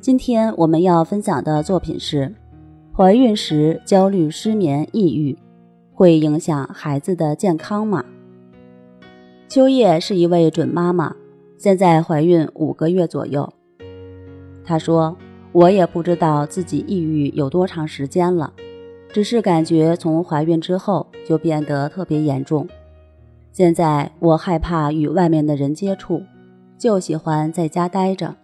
今天我们要分享的作品是：怀孕时焦虑、失眠、抑郁，会影响孩子的健康吗？秋叶是一位准妈妈，现在怀孕五个月左右。她说：“我也不知道自己抑郁有多长时间了，只是感觉从怀孕之后就变得特别严重。现在我害怕与外面的人接触，就喜欢在家待着。”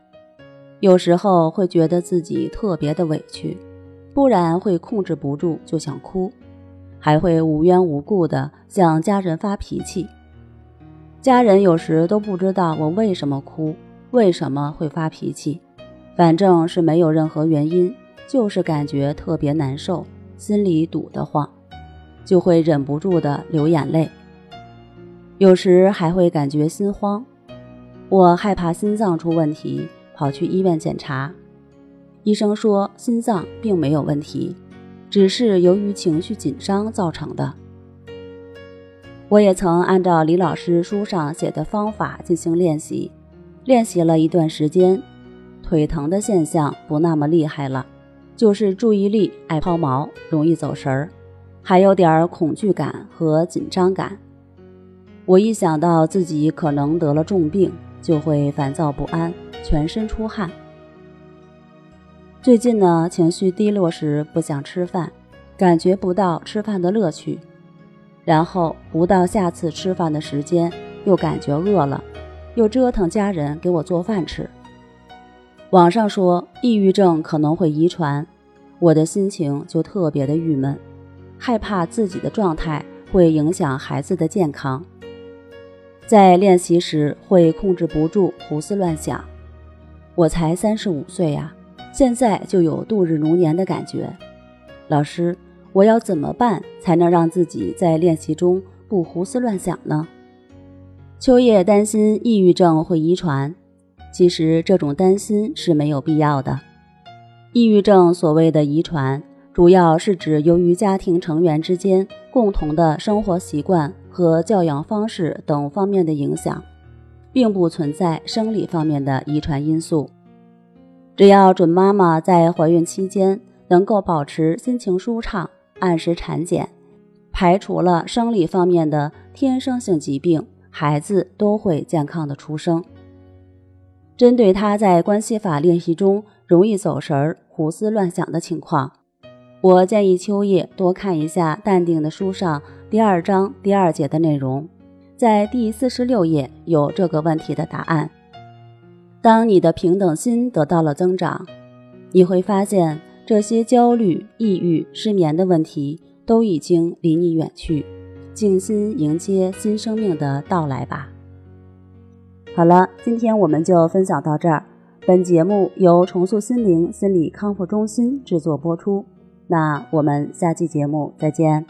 有时候会觉得自己特别的委屈，不然会控制不住就想哭，还会无缘无故的向家人发脾气。家人有时都不知道我为什么哭，为什么会发脾气，反正是没有任何原因，就是感觉特别难受，心里堵得慌，就会忍不住的流眼泪。有时还会感觉心慌，我害怕心脏出问题。跑去医院检查，医生说心脏并没有问题，只是由于情绪紧张造成的。我也曾按照李老师书上写的方法进行练习，练习了一段时间，腿疼的现象不那么厉害了，就是注意力爱抛锚，容易走神儿，还有点恐惧感和紧张感。我一想到自己可能得了重病，就会烦躁不安。全身出汗。最近呢，情绪低落时不想吃饭，感觉不到吃饭的乐趣，然后不到下次吃饭的时间，又感觉饿了，又折腾家人给我做饭吃。网上说抑郁症可能会遗传，我的心情就特别的郁闷，害怕自己的状态会影响孩子的健康，在练习时会控制不住胡思乱想。我才三十五岁呀，现在就有度日如年的感觉。老师，我要怎么办才能让自己在练习中不胡思乱想呢？秋叶担心抑郁症会遗传，其实这种担心是没有必要的。抑郁症所谓的遗传，主要是指由于家庭成员之间共同的生活习惯和教养方式等方面的影响。并不存在生理方面的遗传因素，只要准妈妈在怀孕期间能够保持心情舒畅，按时产检，排除了生理方面的天生性疾病，孩子都会健康的出生。针对她在关系法练习中容易走神儿、胡思乱想的情况，我建议秋叶多看一下《淡定的书》上第二章第二节的内容。在第四十六页有这个问题的答案。当你的平等心得到了增长，你会发现这些焦虑、抑郁、失眠的问题都已经离你远去。静心迎接新生命的到来吧。好了，今天我们就分享到这儿。本节目由重塑心灵心理康复中心制作播出。那我们下期节目再见。